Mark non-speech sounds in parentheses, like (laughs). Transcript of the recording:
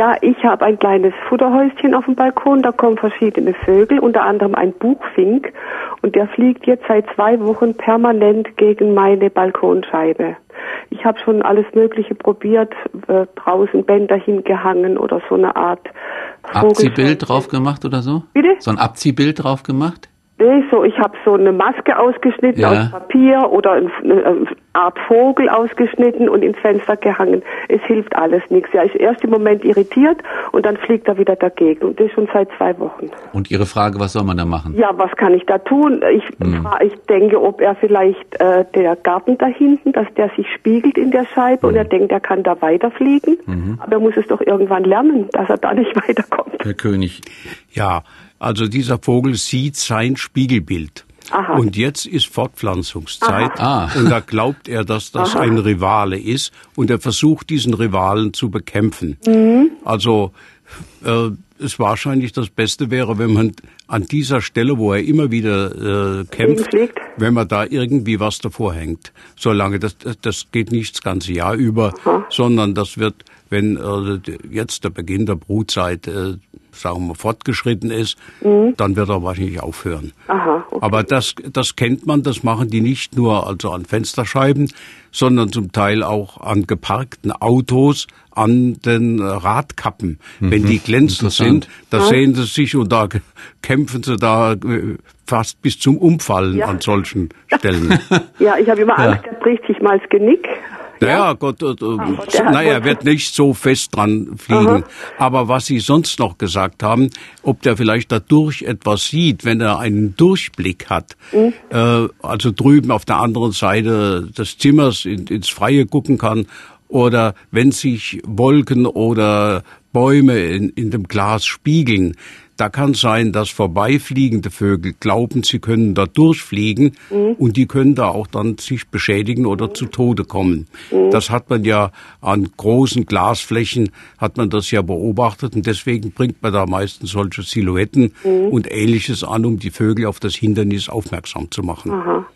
Ja, ich habe ein kleines Futterhäuschen auf dem Balkon, da kommen verschiedene Vögel, unter anderem ein Buchfink und der fliegt jetzt seit zwei Wochen permanent gegen meine Balkonscheibe. Ich habe schon alles Mögliche probiert, äh, draußen Bänder hingehangen oder so eine Art Abziehbild drauf gemacht oder so? Bitte? So ein Abziehbild drauf gemacht? So, ich habe so eine Maske ausgeschnitten Ja. aus Papier oder ein- eine Art Vogel ausgeschnitten und ins Fenster gehangen. Es hilft alles nichts. Er ist erst im Moment irritiert und dann fliegt er wieder dagegen. Und das schon seit zwei Wochen. Und Ihre Frage, was soll man da machen? Ja, was kann ich da tun? Ich, fra- ich denke, ob er vielleicht äh, der Garten da hinten, dass der sich spiegelt in der Scheibe und er denkt, er kann da weiterfliegen. Aber er muss es doch irgendwann lernen, dass er da nicht (laughs) weiterkommt. Herr König, Ja, also dieser Vogel sieht sein Spiegelbild. Aha. Und jetzt ist Fortpflanzungszeit Aha. Ah. und da glaubt er, dass das ein Rivale ist und er versucht, diesen Rivalen zu bekämpfen. Mhm. Also äh, es wahrscheinlich das Beste wäre, wenn man an dieser Stelle, wo er immer wieder äh, kämpft, wenn man da irgendwie was davor hängt. Solange das, das, das geht nicht das ganze Jahr über, sondern das wird, wenn äh, jetzt der Beginn der Brutzeit, äh, sagen wir, fortgeschritten ist, dann wird er wahrscheinlich aufhören. Aha, okay. Aber das, das kennt man, das machen die nicht nur also an Fensterscheiben, sondern zum Teil auch an geparkten Autos, an den Radkappen. Wenn die glänzend sind, da sehen sie sich und da kämpfen sie da äh, fast bis zum Umfallen Ja. an solchen (laughs) Stellen. Ja, ich habe immer Angst, er bricht sich mal das Genick. Naja, Gott, äh, äh, hat naja, er wird nicht so fest dran fliegen. Aha. Aber was Sie sonst noch gesagt haben, ob der vielleicht dadurch etwas sieht, wenn er einen Durchblick hat, Mhm. äh, also drüben auf der anderen Seite des Zimmers in, ins Freie gucken kann, oder wenn sich Wolken oder Bäume in, in dem Glas spiegeln, da kann sein, dass vorbeifliegende Vögel glauben, sie können da durchfliegen und die können da auch dann sich beschädigen oder zu Tode kommen. Das hat man ja an großen Glasflächen, hat man das ja beobachtet und deswegen bringt man da meistens solche Silhouetten und ähnliches an, um die Vögel auf das Hindernis aufmerksam zu machen. Aha.